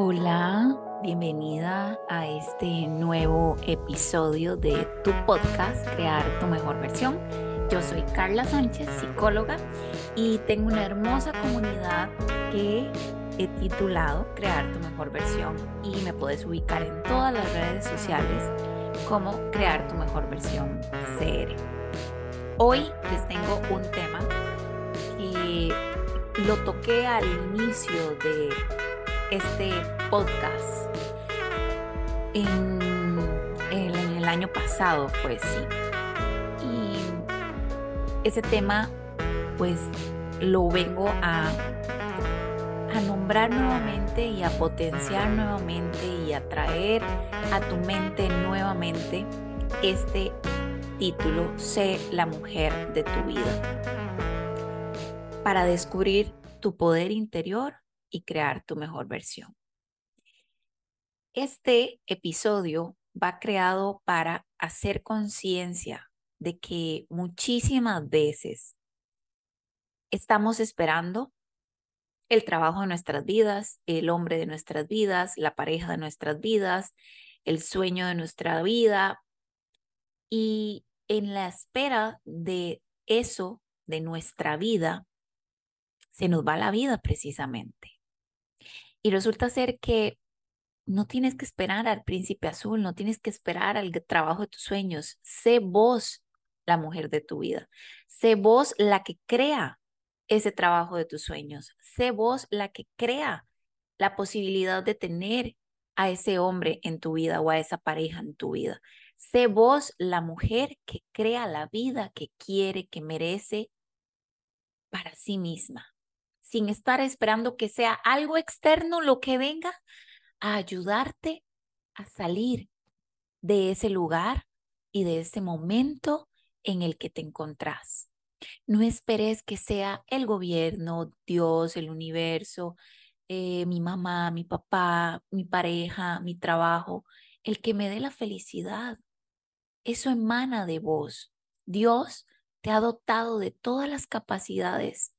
Hola, bienvenida a este nuevo episodio de tu podcast, Crear tu mejor versión. Yo soy Carla Sánchez, psicóloga, y tengo una hermosa comunidad que he titulado Crear tu mejor versión y me puedes ubicar en todas las redes sociales como Crear tu mejor versión CR. Hoy les tengo un tema que lo toqué al inicio de este podcast en, el año pasado, pues sí. Y ese tema, pues lo vengo a, a nombrar nuevamente y a potenciar nuevamente y a traer a tu mente nuevamente este título, Sé la mujer de tu vida, para descubrir tu poder interior y crear tu mejor versión. Este episodio va creado para hacer conciencia de que muchísimas veces estamos esperando el trabajo de nuestras vidas, el hombre de nuestras vidas, la pareja de nuestras vidas, el sueño de nuestra vida. Y en la espera de eso, de nuestra vida, se nos va la vida precisamente. Y resulta ser que no tienes que esperar al príncipe azul, no tienes que esperar al trabajo de tus sueños. Sé vos la mujer de tu vida. Sé vos la que crea ese trabajo de tus sueños. Sé vos la que crea la posibilidad de tener a ese hombre en tu vida o a esa pareja en tu vida. Sé vos la mujer que crea la vida que quiere, que merece para sí misma sin estar esperando que sea algo externo lo que venga a ayudarte a salir de ese lugar y de ese momento en el que te encontrás. No esperes que sea el gobierno, Dios, el universo, eh, mi mamá, mi papá, mi pareja, mi trabajo, el que me dé la felicidad. Eso emana de vos. Dios te ha dotado de todas las capacidades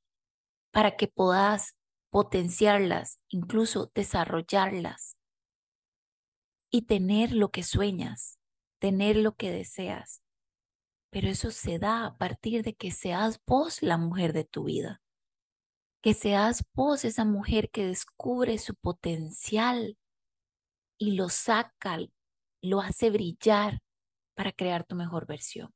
para que puedas potenciarlas, incluso desarrollarlas y tener lo que sueñas, tener lo que deseas. Pero eso se da a partir de que seas vos la mujer de tu vida, que seas vos esa mujer que descubre su potencial y lo saca, lo hace brillar para crear tu mejor versión.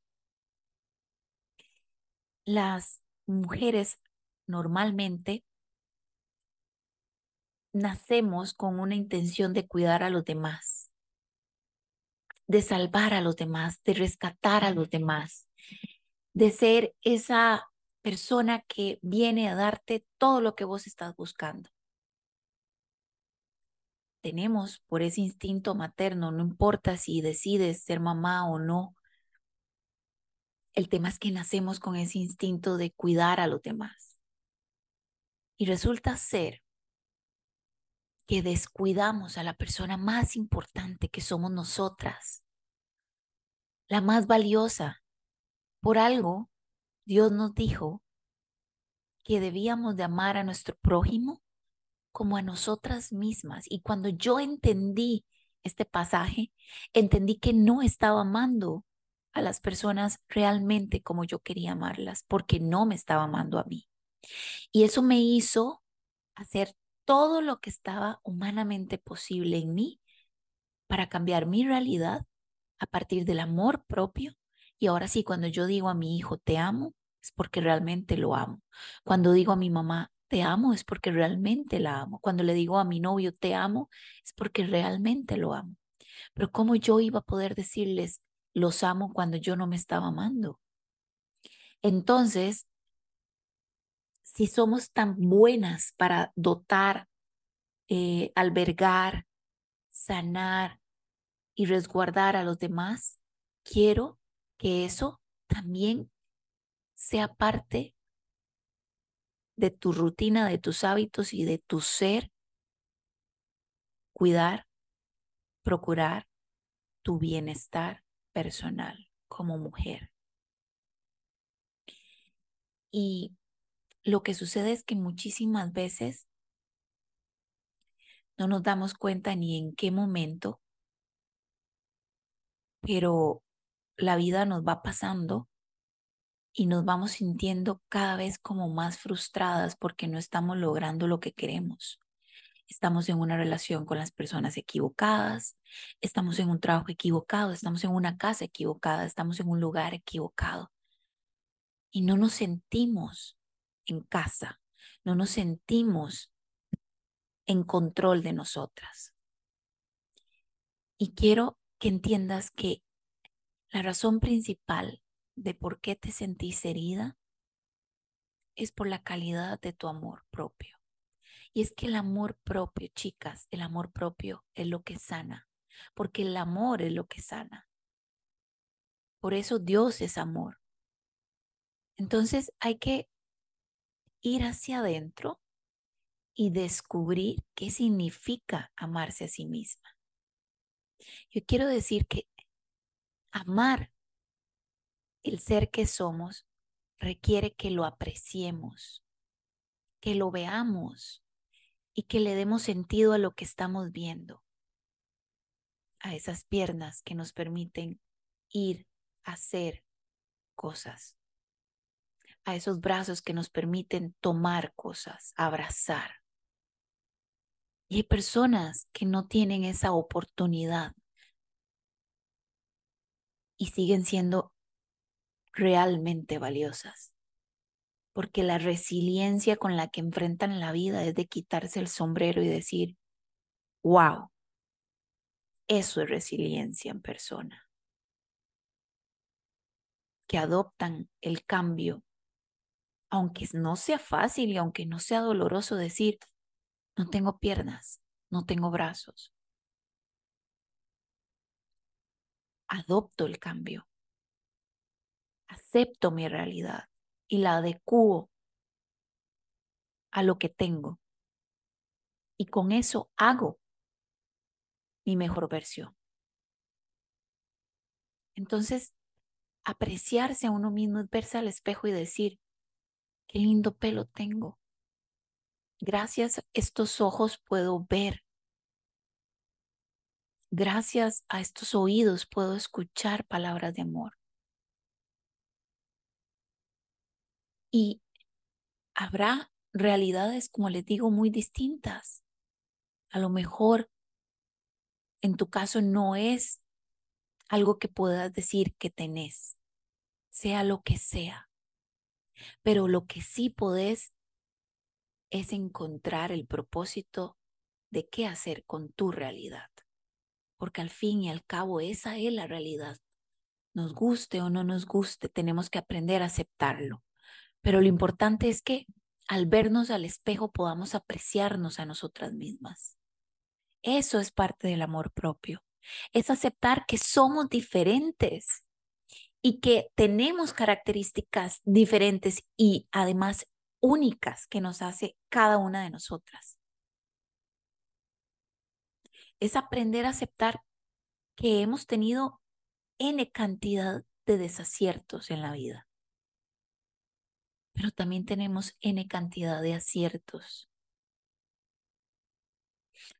Las mujeres normalmente nacemos con una intención de cuidar a los demás, de salvar a los demás, de rescatar a los demás, de ser esa persona que viene a darte todo lo que vos estás buscando. Tenemos por ese instinto materno, no importa si decides ser mamá o no, el tema es que nacemos con ese instinto de cuidar a los demás. Y resulta ser que descuidamos a la persona más importante que somos nosotras, la más valiosa. Por algo, Dios nos dijo que debíamos de amar a nuestro prójimo como a nosotras mismas. Y cuando yo entendí este pasaje, entendí que no estaba amando a las personas realmente como yo quería amarlas, porque no me estaba amando a mí. Y eso me hizo hacer todo lo que estaba humanamente posible en mí para cambiar mi realidad a partir del amor propio. Y ahora sí, cuando yo digo a mi hijo, te amo, es porque realmente lo amo. Cuando digo a mi mamá, te amo, es porque realmente la amo. Cuando le digo a mi novio, te amo, es porque realmente lo amo. Pero ¿cómo yo iba a poder decirles, los amo cuando yo no me estaba amando? Entonces, si somos tan buenas para dotar, eh, albergar, sanar y resguardar a los demás, quiero que eso también sea parte de tu rutina, de tus hábitos y de tu ser, cuidar, procurar tu bienestar personal como mujer. Y lo que sucede es que muchísimas veces No nos damos cuenta ni en qué momento, pero la vida nos va pasando y nos vamos sintiendo cada vez como más frustradas porque no estamos logrando lo que queremos. Estamos en una relación con las personas equivocadas, estamos en un trabajo equivocado, estamos en una casa equivocada, estamos en un lugar equivocado. Y no nos sentimos en casa, no nos sentimos en control de nosotras. Y quiero que entiendas que la razón principal de por qué te sentís herida es por la calidad de tu amor propio. Y es que el amor propio, chicas, el amor propio es lo que sana, porque el amor es lo que sana. Por eso Dios es amor. Entonces hay que ir hacia adentro y descubrir qué significa amarse a sí misma. Yo quiero decir que amar el ser que somos requiere que lo apreciemos, que lo veamos y que le demos sentido a lo que estamos viendo, a esas piernas que nos permiten ir a hacer cosas, a esos brazos que nos permiten tomar cosas, abrazar. Y hay personas que no tienen esa oportunidad y siguen siendo realmente valiosas. Porque la resiliencia con la que enfrentan la vida es de quitarse el sombrero y decir, wow, eso es resiliencia en persona. Que adoptan el cambio, aunque no sea fácil y aunque no sea doloroso decir, no tengo piernas, no tengo brazos. Adopto el cambio. Acepto mi realidad y la adecuo a lo que tengo. Y con eso hago mi mejor versión. Entonces, apreciarse a uno mismo es verse al espejo y decir, qué lindo pelo tengo, Gracias a estos ojos puedo ver. Gracias a estos oídos puedo escuchar palabras de amor. Y habrá realidades, como les digo, muy distintas. A lo mejor en tu caso no es algo que puedas decir que tenés, sea lo que sea. Pero lo que sí podés es encontrar el propósito de qué hacer con tu realidad. Porque al fin y al cabo esa es la realidad. Nos guste o no nos guste, tenemos que aprender a aceptarlo. Pero lo importante es que al vernos al espejo podamos apreciarnos a nosotras mismas. Eso es parte del amor propio. Es aceptar que somos diferentes y que tenemos características diferentes y además únicas que nos hace cada una de nosotras. Es aprender a aceptar que hemos tenido N cantidad de desaciertos en la vida, pero también tenemos N cantidad de aciertos.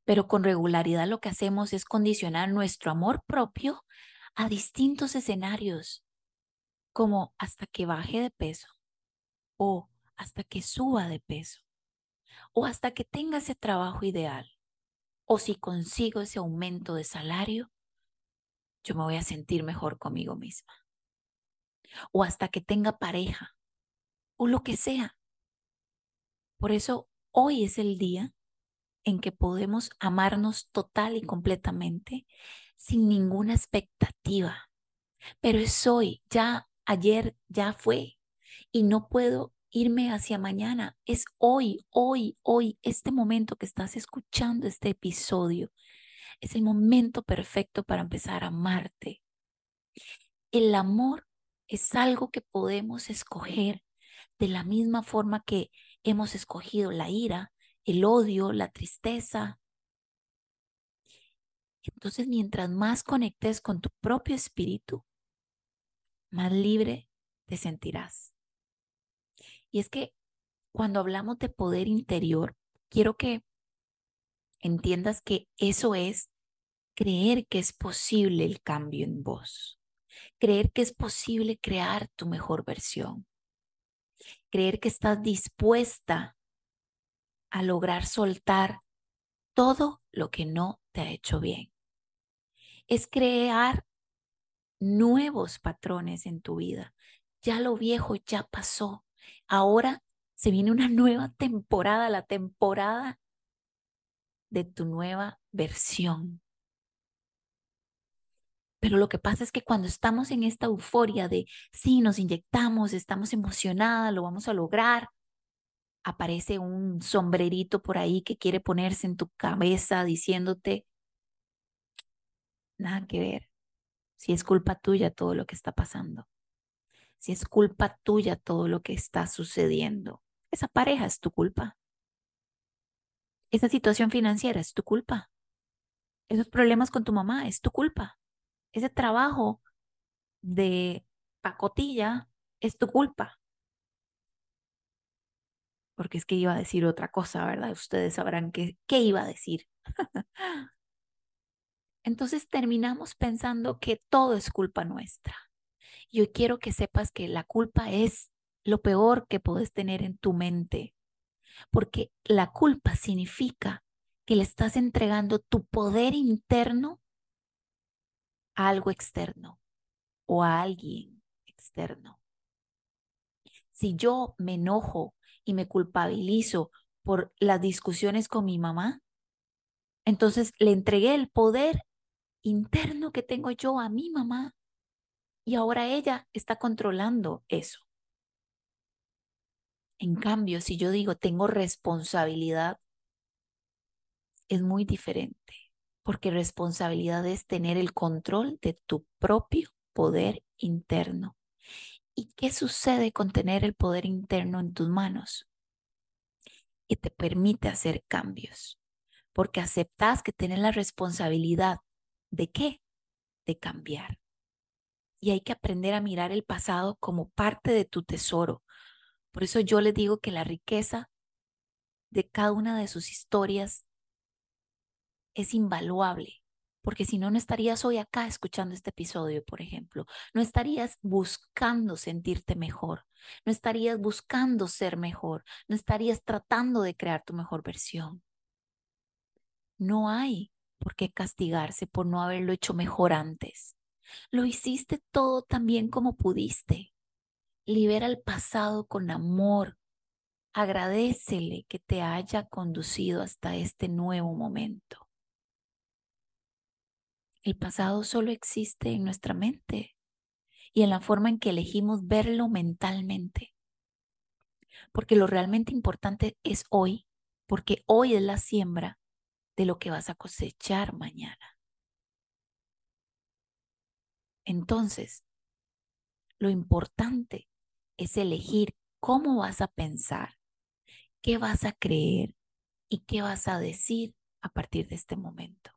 Pero con regularidad lo que hacemos es condicionar nuestro amor propio a distintos escenarios, como hasta que baje de peso o hasta que suba de peso o hasta que tenga ese trabajo ideal o si consigo ese aumento de salario, yo me voy a sentir mejor conmigo misma. O hasta que tenga pareja o lo que sea. Por eso hoy es el día en que podemos amarnos total y completamente sin ninguna expectativa. Pero es hoy, ya ayer ya fue y no puedo irme hacia mañana. Es hoy, hoy, hoy, este momento que estás escuchando este episodio. Es el momento perfecto para empezar a amarte. El amor es algo que podemos escoger de la misma forma que hemos escogido la ira, el odio, la tristeza. Entonces, mientras más conectes con tu propio espíritu, más libre te sentirás. Y es que cuando hablamos de poder interior, quiero que entiendas que eso es creer que es posible el cambio en vos, creer que es posible crear tu mejor versión, creer que estás dispuesta a lograr soltar todo lo que no te ha hecho bien. Es crear nuevos patrones en tu vida. Ya lo viejo ya pasó. Ahora se viene una nueva temporada, la temporada de tu nueva versión. Pero lo que pasa es que cuando estamos en esta euforia de, sí, nos inyectamos, estamos emocionadas, lo vamos a lograr, aparece un sombrerito por ahí que quiere ponerse en tu cabeza diciéndote, nada que ver, si es culpa tuya todo lo que está pasando, si es culpa tuya todo lo que está sucediendo, esa pareja es tu culpa, esa situación financiera es tu culpa, esos problemas con tu mamá es tu culpa ese trabajo de pacotilla es tu culpa. Porque es que iba a decir otra cosa, ¿verdad? Ustedes sabrán qué, qué iba a decir. Entonces terminamos pensando que todo es culpa nuestra. Y quiero que sepas que la culpa es lo peor que puedes tener en tu mente, porque la culpa significa que le estás entregando tu poder interno a algo externo o a alguien externo. Si yo me enojo y me culpabilizo por las discusiones con mi mamá, entonces le entregué el poder interno que tengo yo a mi mamá y ahora ella está controlando eso. En cambio, si yo digo tengo responsabilidad, es muy diferente porque responsabilidad es tener el control de tu propio poder interno. ¿Y qué sucede con tener el poder interno en tus manos? Y te permite hacer cambios, porque aceptas que tienes la responsabilidad de qué? De cambiar. Y hay que aprender a mirar el pasado como parte de tu tesoro. Por eso yo les digo que la riqueza de cada una de sus historias es invaluable, porque si no, no estarías hoy acá escuchando este episodio, por ejemplo. No estarías buscando sentirte mejor, no estarías buscando ser mejor, no estarías tratando de crear tu mejor versión. No hay por qué castigarse por no haberlo hecho mejor antes. Lo hiciste todo tan bien como pudiste. Libera el pasado con amor. Agradecele que te haya conducido hasta este nuevo momento. El pasado solo existe en nuestra mente y en la forma en que elegimos verlo mentalmente. Porque lo realmente importante es hoy, porque hoy es la siembra de lo que vas a cosechar mañana. Entonces, lo importante es elegir cómo vas a pensar, qué vas a creer y qué vas a decir a partir de este momento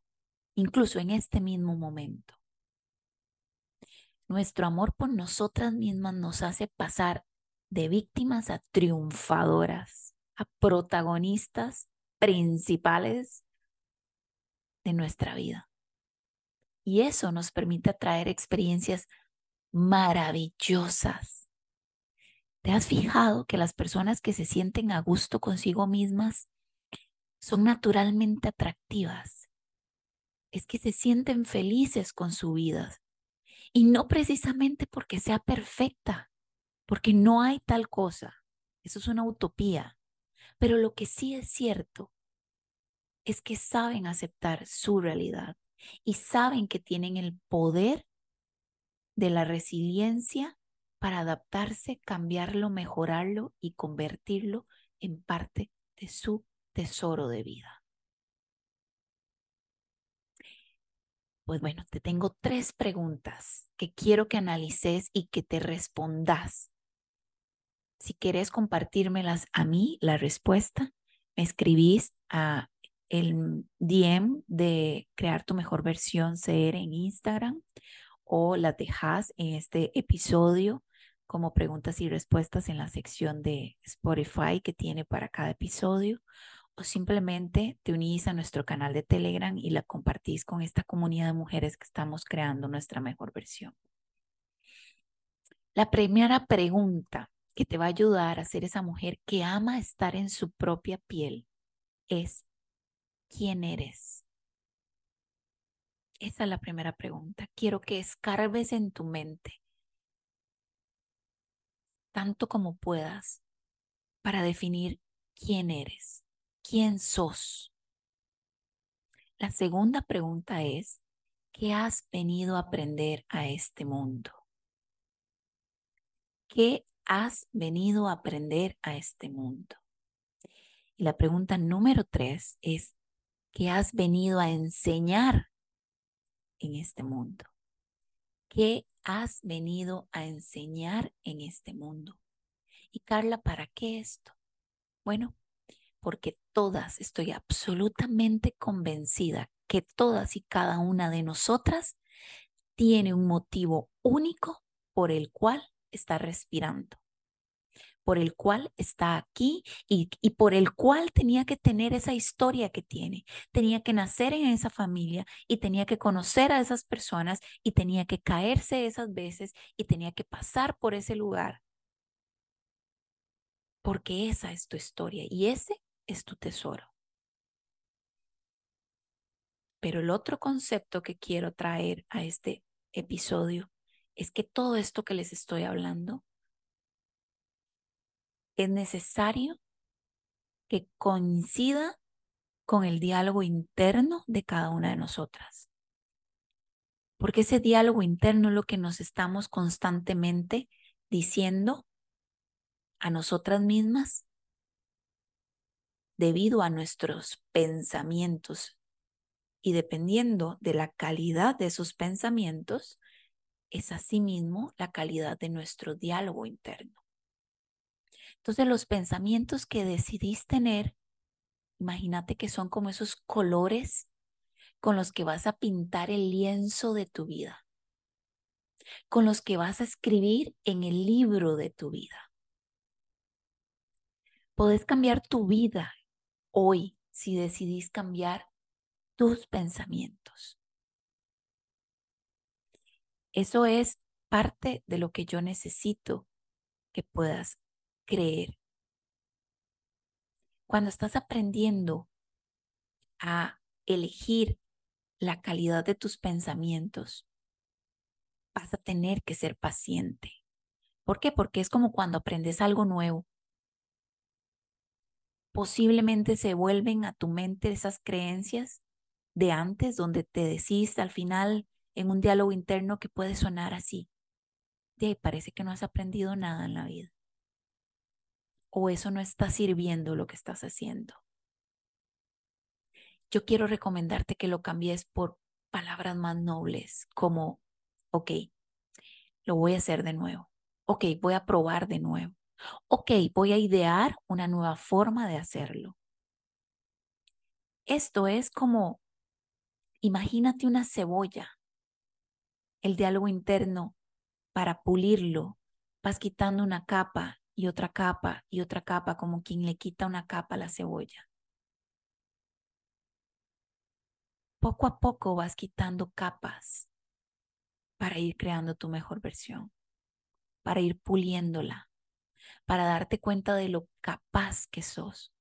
incluso en este mismo momento. Nuestro amor por nosotras mismas nos hace pasar de víctimas a triunfadoras, a protagonistas principales de nuestra vida. Y eso nos permite atraer experiencias maravillosas. ¿Te has fijado que las personas que se sienten a gusto consigo mismas son naturalmente atractivas? es que se sienten felices con su vida. Y no precisamente porque sea perfecta, porque no hay tal cosa. Eso es una utopía. Pero lo que sí es cierto es que saben aceptar su realidad y saben que tienen el poder de la resiliencia para adaptarse, cambiarlo, mejorarlo y convertirlo en parte de su tesoro de vida. Pues bueno, te tengo tres preguntas que quiero que analices y que te respondas. Si quieres compartírmelas a mí, la respuesta, me escribís a el DM de Crear tu mejor versión CR en Instagram o la dejas en este episodio como preguntas y respuestas en la sección de Spotify que tiene para cada episodio o simplemente te unís a nuestro canal de Telegram y la compartís con esta comunidad de mujeres que estamos creando nuestra mejor versión. La primera pregunta que te va a ayudar a ser esa mujer que ama estar en su propia piel es, ¿quién eres? Esa es la primera pregunta. Quiero que escarbes en tu mente tanto como puedas para definir quién eres, quién sos. La segunda pregunta es, ¿qué has venido a aprender a este mundo? ¿Qué has venido a aprender a este mundo? Y la pregunta número tres es, ¿qué has venido a enseñar en este mundo? ¿Qué has venido a enseñar en este mundo? Y Carla, ¿para qué esto? Bueno, porque todas, estoy absolutamente convencida que todas y cada una de nosotras tiene un motivo único por el cual está respirando por el cual está aquí y, y, por el cual tenía que tener esa historia que tiene. Tenía que nacer en esa familia y tenía que conocer a esas personas y tenía que caerse esas veces y tenía que pasar por ese lugar. Porque esa es tu historia y ese es tu tesoro. Pero el otro concepto que quiero traer a este episodio es que todo esto que les estoy hablando es necesario que coincida con el diálogo interno de cada una de nosotras. Porque ese diálogo interno es lo que nos estamos constantemente diciendo a nosotras mismas debido a nuestros pensamientos y dependiendo de la calidad de esos pensamientos, es asimismo la calidad de nuestro diálogo interno. Entonces los pensamientos que decidís tener, imagínate que son como esos colores con los que vas a pintar el lienzo de tu vida, con los que vas a escribir en el libro de tu vida. Podés cambiar tu vida hoy si decidís cambiar tus pensamientos. Eso es parte de lo que yo necesito que puedas creer. Cuando estás aprendiendo a elegir la calidad de tus pensamientos, vas a tener que ser paciente. ¿Por qué? Porque es como cuando aprendes algo nuevo. Posiblemente se vuelven a tu mente esas creencias de antes donde te decís al final en un diálogo interno que puede sonar así. De parece que no has aprendido nada en la vida o eso no está sirviendo lo que estás haciendo. Yo quiero recomendarte que lo cambies por palabras más nobles como, ok, lo voy a hacer de nuevo. Ok, voy a probar de nuevo. Ok, voy a idear una nueva forma de hacerlo. Esto es como, imagínate una cebolla, el diálogo interno para pulirlo, vas quitando una capa y otra capa y otra capa, como quien le quita una capa a la cebolla. Poco a poco vas quitando capas para ir creando tu mejor versión, para ir puliéndola, para darte cuenta de lo capaz que sos.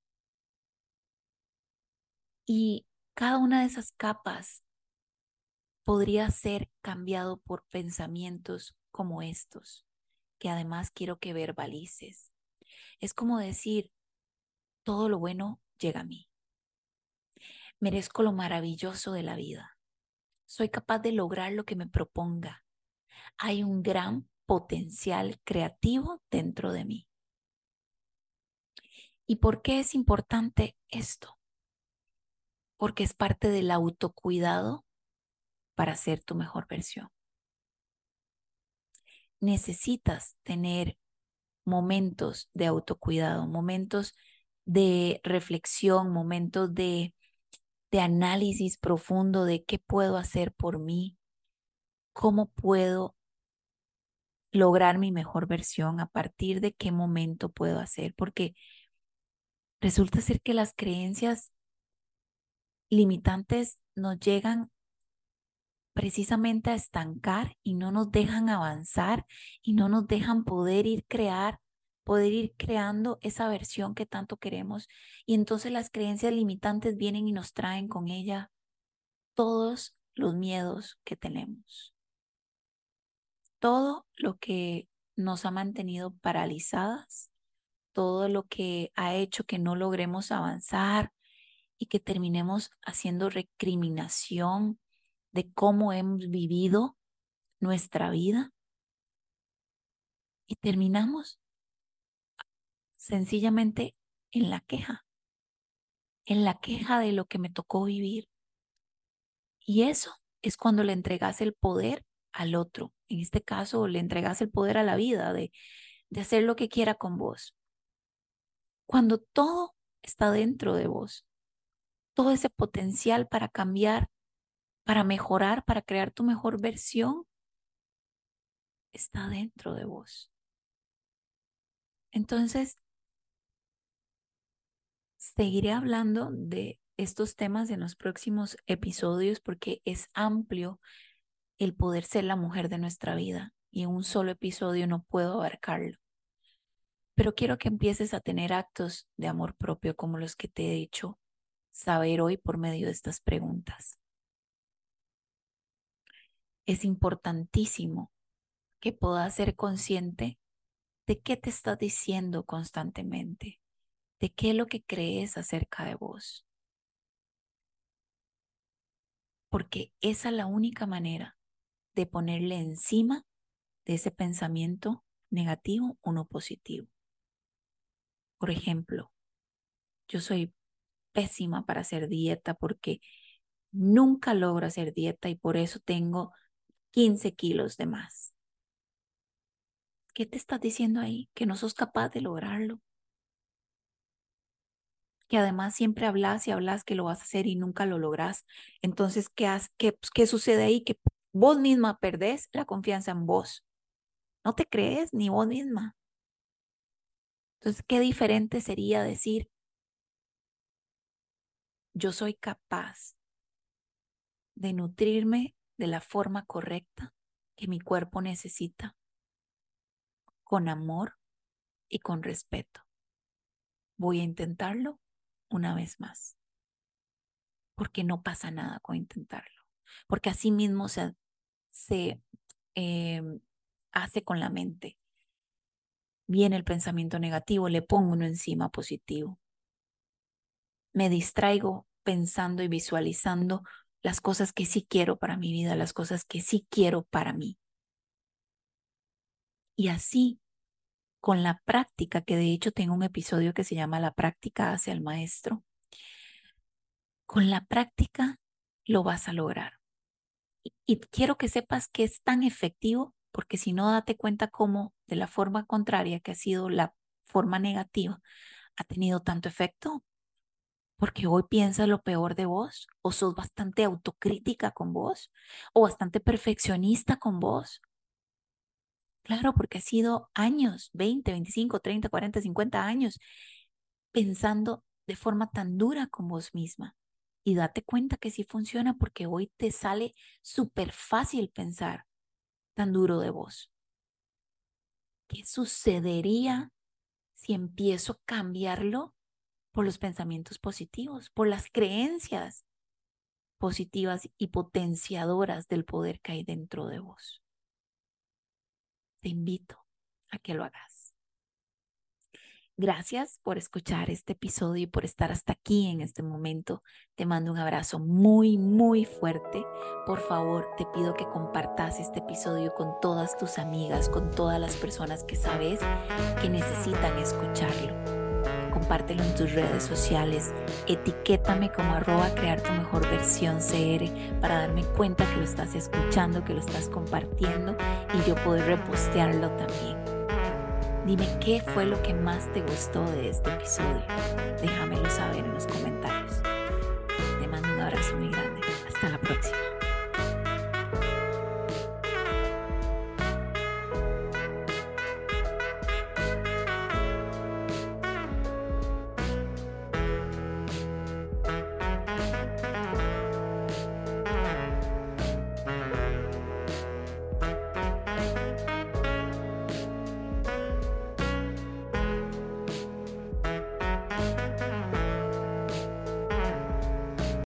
Y cada una de esas capas podría ser cambiado por pensamientos como estos que además quiero que verbalices. Es como decir, todo lo bueno llega a mí. Merezco lo maravilloso de la vida. Soy capaz de lograr lo que me proponga. Hay un gran potencial creativo dentro de mí. ¿Y por qué es importante esto? Porque es parte del autocuidado para ser tu mejor versión necesitas tener momentos de autocuidado, momentos de reflexión, momentos de, de análisis profundo de qué puedo hacer por mí, cómo puedo lograr mi mejor versión, a partir de qué momento puedo hacer, porque resulta ser que las creencias limitantes nos llegan precisamente a estancar y no nos dejan avanzar y no nos dejan poder ir crear, poder ir creando esa versión que tanto queremos. Y entonces las creencias limitantes vienen y nos traen con ella todos los miedos que tenemos. Todo lo que nos ha mantenido paralizadas, todo lo que ha hecho que no logremos avanzar y que terminemos haciendo recriminación de cómo hemos vivido nuestra vida y terminamos sencillamente en la queja, en la queja de lo que me tocó vivir. Y eso es cuando le entregas el poder al otro. En este caso, le entregas el poder a la vida de, de hacer lo que quiera con vos. Cuando todo está dentro de vos, todo ese potencial para cambiar para mejorar, para crear tu mejor versión, está dentro de vos. Entonces, seguiré hablando de estos temas en los próximos episodios porque es amplio el poder ser la mujer de nuestra vida y en un solo episodio no puedo abarcarlo. Pero quiero que empieces a tener actos de amor propio como los que te he dicho saber hoy por medio de estas preguntas es importantísimo que puedas ser consciente de qué te estás diciendo constantemente, de qué es lo que crees acerca de vos. Porque esa es la única manera de ponerle encima de ese pensamiento negativo uno positivo. Por ejemplo, yo soy pésima para hacer dieta porque nunca logro hacer dieta y por eso tengo 15 kilos de más. ¿Qué te estás diciendo ahí? Que no sos capaz de lograrlo. Que además siempre hablas y hablas que lo vas a hacer y nunca lo logras. Entonces, ¿qué, qué, pues, ¿qué sucede ahí? Que vos misma perdés la confianza en vos. No te crees ni vos misma. Entonces, ¿qué diferente sería decir, yo soy capaz de nutrirme de la forma correcta que mi cuerpo necesita, con amor y con respeto. Voy a intentarlo una vez más, porque no pasa nada con intentarlo, porque así mismo se, se em, hace con la mente. Viene el pensamiento negativo, le pongo uno encima positivo. Me distraigo pensando y visualizando las cosas que sí quiero para mi vida, las cosas que sí quiero para mí. Y así, con la práctica, que de hecho tengo un episodio que se llama La práctica hacia el maestro, con la práctica lo vas a lograr. Y, quiero que sepas que es tan efectivo, porque si no, date cuenta cómo de la forma contraria, que ha sido la forma negativa, ha tenido tanto efecto porque hoy piensas lo peor de vos, o sos bastante autocrítica con vos, o bastante perfeccionista con vos. Claro, porque has sido años, 20, 25, 30, 40, 50 años, pensando de forma tan dura con vos misma. Y date cuenta que sí funciona porque hoy te sale súper fácil pensar tan duro de vos. ¿Qué sucedería si empiezo a cambiarlo por los pensamientos positivos, por las creencias positivas y potenciadoras del poder que hay dentro de vos. Te invito a que lo hagas. Gracias por escuchar este episodio y por estar hasta aquí en este momento. Te mando un abrazo muy, muy fuerte. Por favor, te pido que compartas este episodio con todas tus amigas, con todas las personas que sabes que necesitan escucharlo compártelo en tus redes sociales, etiquétame como arroba crear tu mejor versión CR para darme cuenta que lo estás escuchando, que lo estás compartiendo y yo poder repostearlo también. Dime qué fue lo que más te gustó de este episodio. Déjamelo saber en los comentarios. Te mando un abrazo muy grande.